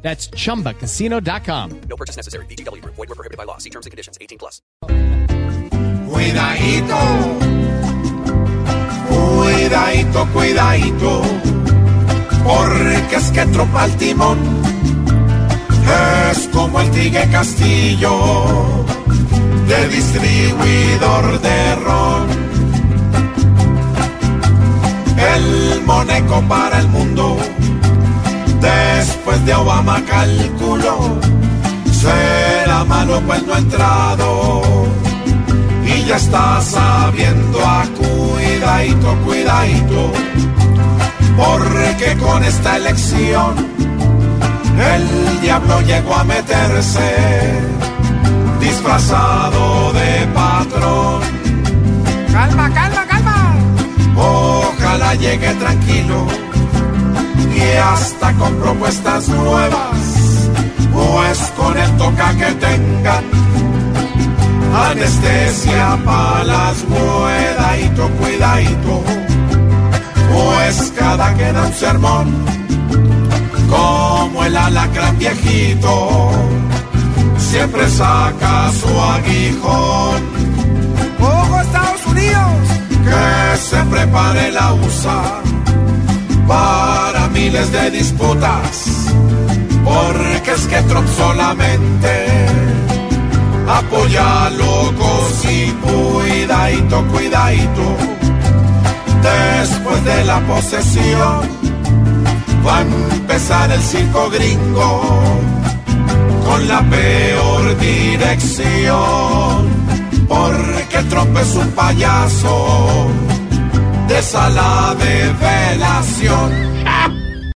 That's chumbacasino.com. No purchase necessary. BGW. Void were prohibited by law. See terms and conditions. 18 plus. Cuidadito, cuidadito, cuidadito, porque es que tropa el timón, es como el Tigre Castillo, de distribuidor de ron. El moneco para el mundo, después de Obama calculó, será malo pues no ha entrado y ya está sabiendo a cuidadito, cuidadito, porque con esta elección el diablo llegó a meterse disfrazado de patrón. Calma, calma, calma. Ojalá llegue tranquilo y hasta con propuestas nuevas, pues con el toca que tengan anestesia para las cuidadito, cuidadito, pues cada que da un sermón, como el alacrán viejito, siempre saca su aguijón, de disputas, porque es que Trump solamente apoya a locos y cuidadito, cuidadito. Después de la posesión va a empezar el circo gringo con la peor dirección. Porque Trump es un payaso de sala de velación.